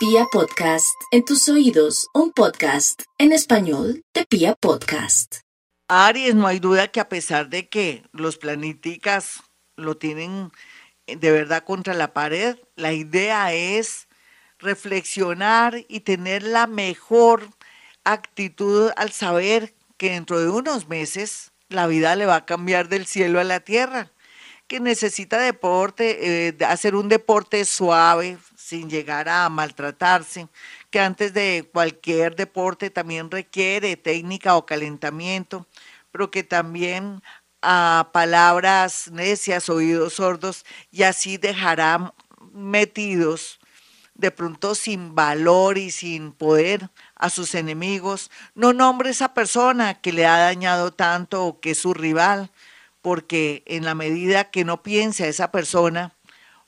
Pia Podcast, en tus oídos, un podcast en español de Pia Podcast. Aries, no hay duda que a pesar de que los planeticas lo tienen de verdad contra la pared, la idea es reflexionar y tener la mejor actitud al saber que dentro de unos meses la vida le va a cambiar del cielo a la tierra, que necesita deporte, eh, hacer un deporte suave, sin llegar a maltratarse, que antes de cualquier deporte también requiere técnica o calentamiento, pero que también a palabras necias, oídos sordos, y así dejará metidos de pronto sin valor y sin poder a sus enemigos. No nombre esa persona que le ha dañado tanto o que es su rival, porque en la medida que no piense a esa persona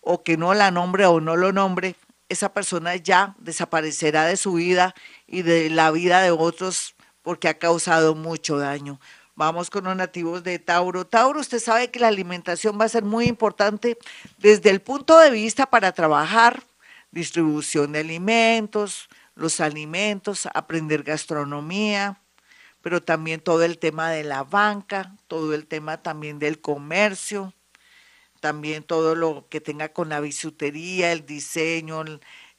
o que no la nombre o no lo nombre, esa persona ya desaparecerá de su vida y de la vida de otros porque ha causado mucho daño. Vamos con los nativos de Tauro. Tauro, usted sabe que la alimentación va a ser muy importante desde el punto de vista para trabajar distribución de alimentos, los alimentos, aprender gastronomía, pero también todo el tema de la banca, todo el tema también del comercio, también todo lo que tenga con la bisutería, el diseño,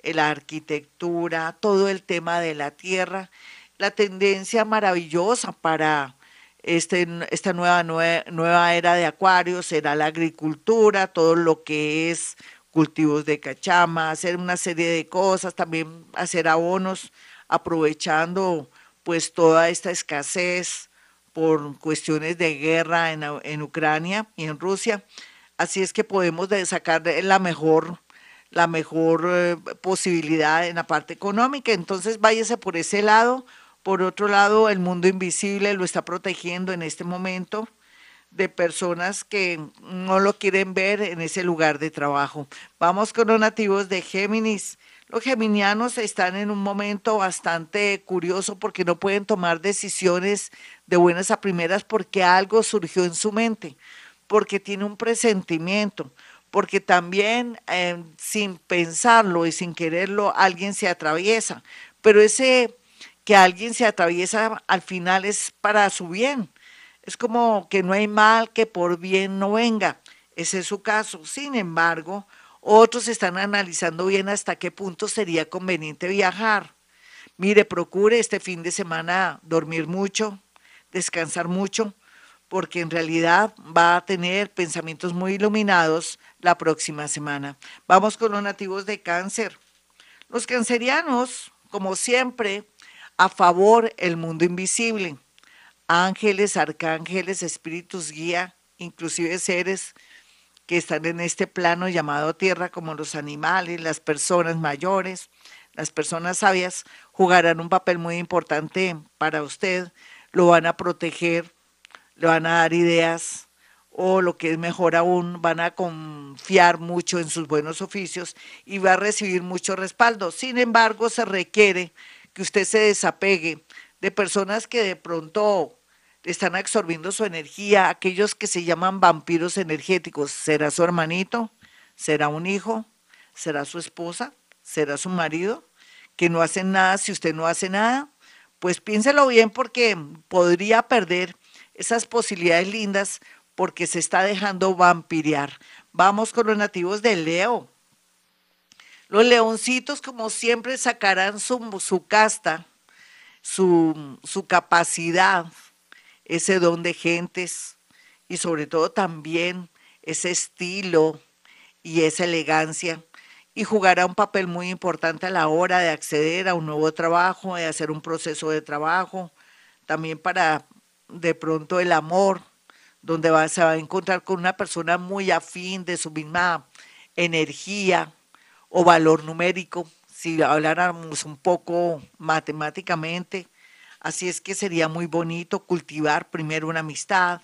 la arquitectura, todo el tema de la tierra, la tendencia maravillosa para este, esta nueva, nueva era de Acuario será la agricultura, todo lo que es cultivos de cachama, hacer una serie de cosas, también hacer abonos aprovechando pues toda esta escasez por cuestiones de guerra en, en Ucrania y en Rusia. Así es que podemos sacar la mejor, la mejor eh, posibilidad en la parte económica. Entonces váyase por ese lado. Por otro lado, el mundo invisible lo está protegiendo en este momento de personas que no lo quieren ver en ese lugar de trabajo. Vamos con los nativos de Géminis. Los geminianos están en un momento bastante curioso porque no pueden tomar decisiones de buenas a primeras porque algo surgió en su mente, porque tiene un presentimiento, porque también eh, sin pensarlo y sin quererlo alguien se atraviesa, pero ese que alguien se atraviesa al final es para su bien es como que no hay mal que por bien no venga. Ese es su caso. Sin embargo, otros están analizando bien hasta qué punto sería conveniente viajar. Mire, procure este fin de semana dormir mucho, descansar mucho, porque en realidad va a tener pensamientos muy iluminados la próxima semana. Vamos con los nativos de cáncer. Los cancerianos, como siempre, a favor el mundo invisible ángeles, arcángeles, espíritus guía, inclusive seres que están en este plano llamado tierra, como los animales, las personas mayores, las personas sabias, jugarán un papel muy importante para usted, lo van a proteger, le van a dar ideas o lo que es mejor aún, van a confiar mucho en sus buenos oficios y va a recibir mucho respaldo. Sin embargo, se requiere que usted se desapegue de personas que de pronto están absorbiendo su energía, aquellos que se llaman vampiros energéticos, ¿será su hermanito? ¿Será un hijo? ¿Será su esposa? ¿Será su marido? Que no hacen nada si usted no hace nada. Pues piénselo bien porque podría perder esas posibilidades lindas porque se está dejando vampirear. Vamos con los nativos de Leo. Los leoncitos, como siempre, sacarán su, su casta su, su capacidad, ese don de gentes y sobre todo también ese estilo y esa elegancia y jugará un papel muy importante a la hora de acceder a un nuevo trabajo, de hacer un proceso de trabajo, también para de pronto el amor, donde va, se va a encontrar con una persona muy afín de su misma energía o valor numérico si habláramos un poco matemáticamente. Así es que sería muy bonito cultivar primero una amistad,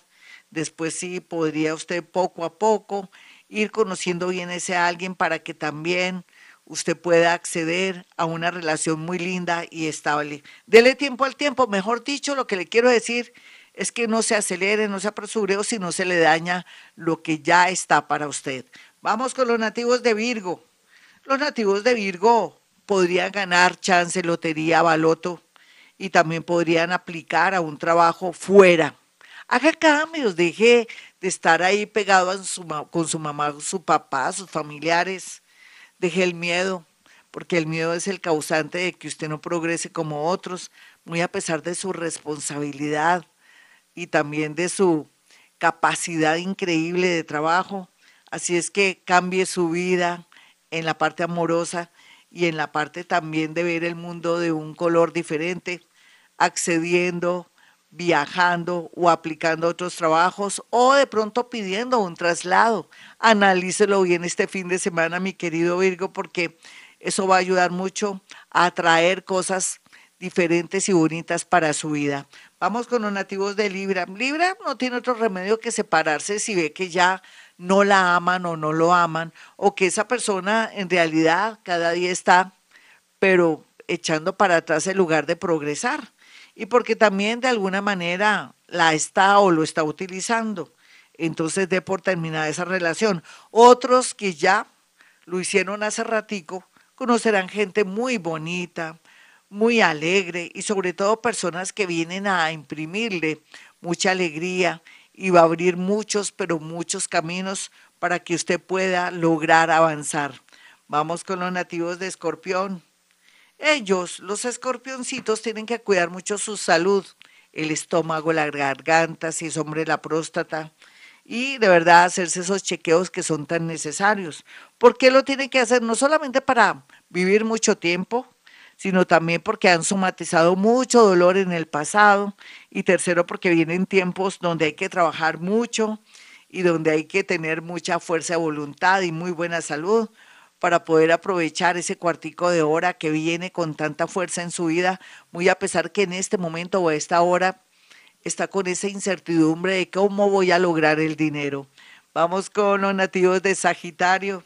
después sí podría usted poco a poco ir conociendo bien a ese alguien para que también usted pueda acceder a una relación muy linda y estable. Dele tiempo al tiempo, mejor dicho, lo que le quiero decir es que no se acelere, no se apresure o si no se le daña lo que ya está para usted. Vamos con los nativos de Virgo. Los nativos de Virgo podrían ganar chance, lotería, baloto y también podrían aplicar a un trabajo fuera. Haga cambios, deje de estar ahí pegado con su mamá, su papá, sus familiares. Deje el miedo, porque el miedo es el causante de que usted no progrese como otros, muy a pesar de su responsabilidad y también de su capacidad increíble de trabajo. Así es que cambie su vida en la parte amorosa y en la parte también de ver el mundo de un color diferente, accediendo, viajando o aplicando otros trabajos o de pronto pidiendo un traslado. Analícelo bien este fin de semana, mi querido Virgo, porque eso va a ayudar mucho a atraer cosas diferentes y bonitas para su vida. Vamos con los nativos de Libra. Libra no tiene otro remedio que separarse si ve que ya no la aman o no lo aman, o que esa persona en realidad cada día está, pero echando para atrás en lugar de progresar. Y porque también de alguna manera la está o lo está utilizando. Entonces dé por terminada esa relación. Otros que ya lo hicieron hace ratico, conocerán gente muy bonita, muy alegre y sobre todo personas que vienen a imprimirle mucha alegría y va a abrir muchos, pero muchos caminos para que usted pueda lograr avanzar. Vamos con los nativos de Escorpión. Ellos, los escorpioncitos, tienen que cuidar mucho su salud, el estómago, la garganta, si es hombre, la próstata, y de verdad hacerse esos chequeos que son tan necesarios. ¿Por qué lo tiene que hacer? No solamente para vivir mucho tiempo, sino también porque han somatizado mucho dolor en el pasado y tercero porque vienen tiempos donde hay que trabajar mucho y donde hay que tener mucha fuerza de voluntad y muy buena salud para poder aprovechar ese cuartico de hora que viene con tanta fuerza en su vida, muy a pesar que en este momento o a esta hora está con esa incertidumbre de cómo voy a lograr el dinero. Vamos con los nativos de Sagitario.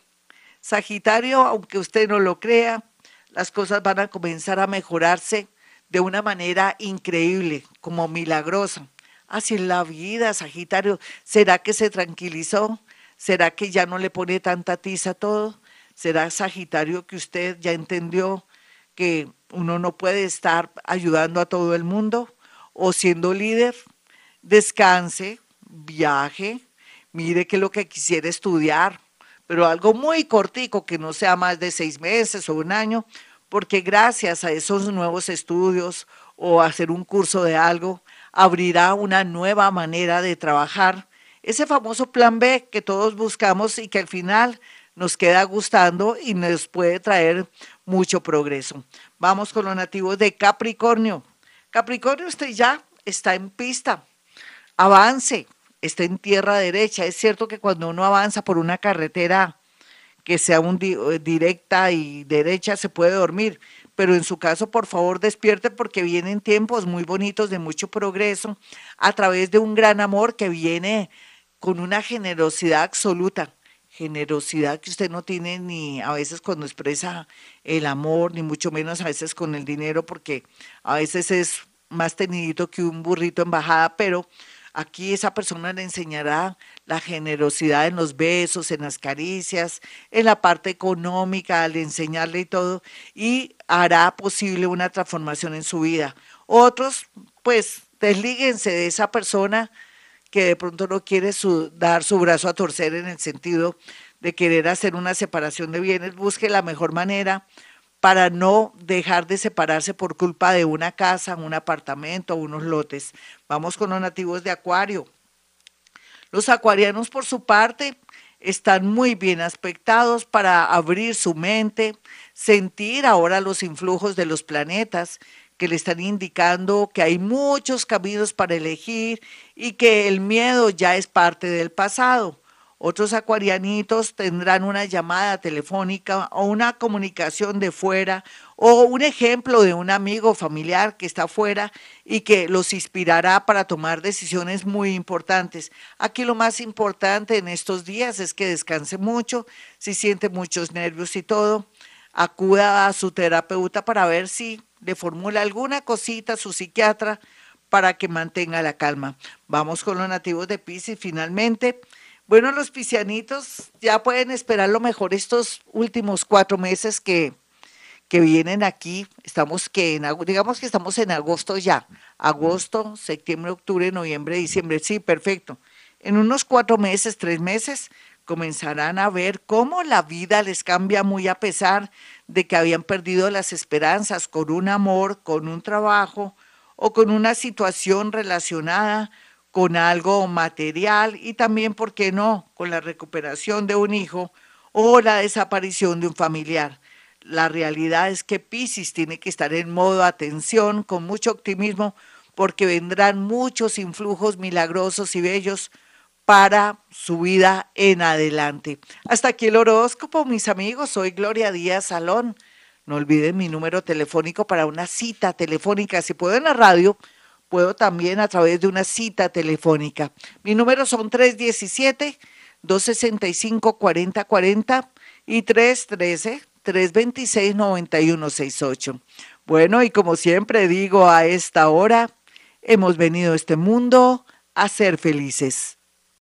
Sagitario, aunque usted no lo crea, las cosas van a comenzar a mejorarse de una manera increíble, como milagrosa. Así en la vida, Sagitario, ¿será que se tranquilizó? ¿Será que ya no le pone tanta tiza a todo? ¿Será Sagitario que usted ya entendió que uno no puede estar ayudando a todo el mundo? o siendo líder, descanse, viaje, mire qué es lo que quisiera estudiar, pero algo muy cortico, que no sea más de seis meses o un año, porque gracias a esos nuevos estudios o hacer un curso de algo, abrirá una nueva manera de trabajar. Ese famoso plan B que todos buscamos y que al final nos queda gustando y nos puede traer mucho progreso. Vamos con los nativos de Capricornio. Capricornio, usted ya está en pista, avance, está en tierra derecha. Es cierto que cuando uno avanza por una carretera que sea un eh, directa y derecha se puede dormir, pero en su caso, por favor, despierte porque vienen tiempos muy bonitos de mucho progreso a través de un gran amor que viene con una generosidad absoluta generosidad que usted no tiene ni a veces cuando expresa el amor, ni mucho menos a veces con el dinero, porque a veces es más tenidito que un burrito en bajada, pero aquí esa persona le enseñará la generosidad en los besos, en las caricias, en la parte económica, al enseñarle y todo, y hará posible una transformación en su vida. Otros, pues, deslíguense de esa persona que de pronto no quiere dar su brazo a torcer en el sentido de querer hacer una separación de bienes, busque la mejor manera para no dejar de separarse por culpa de una casa, un apartamento, unos lotes. Vamos con los nativos de Acuario. Los acuarianos, por su parte, están muy bien aspectados para abrir su mente, sentir ahora los influjos de los planetas que le están indicando que hay muchos caminos para elegir y que el miedo ya es parte del pasado. Otros acuarianitos tendrán una llamada telefónica o una comunicación de fuera o un ejemplo de un amigo familiar que está fuera y que los inspirará para tomar decisiones muy importantes. Aquí lo más importante en estos días es que descanse mucho, si siente muchos nervios y todo, acuda a su terapeuta para ver si le formula alguna cosita a su psiquiatra para que mantenga la calma. Vamos con los nativos de Pisces finalmente. Bueno, los piscianitos ya pueden esperar lo mejor estos últimos cuatro meses que, que vienen aquí, estamos que en, digamos que estamos en agosto ya, agosto, septiembre, octubre, noviembre, diciembre, sí, perfecto. En unos cuatro meses, tres meses, comenzarán a ver cómo la vida les cambia muy a pesar de que habían perdido las esperanzas con un amor, con un trabajo o con una situación relacionada con algo material y también, ¿por qué no?, con la recuperación de un hijo o la desaparición de un familiar. La realidad es que Pisces tiene que estar en modo atención, con mucho optimismo, porque vendrán muchos influjos milagrosos y bellos para su vida en adelante. Hasta aquí el horóscopo, mis amigos. Soy Gloria Díaz Salón. No olviden mi número telefónico para una cita telefónica. Si puedo en la radio, puedo también a través de una cita telefónica. Mi número son 317-265-4040 y 313-326-9168. Bueno, y como siempre digo a esta hora, hemos venido a este mundo a ser felices.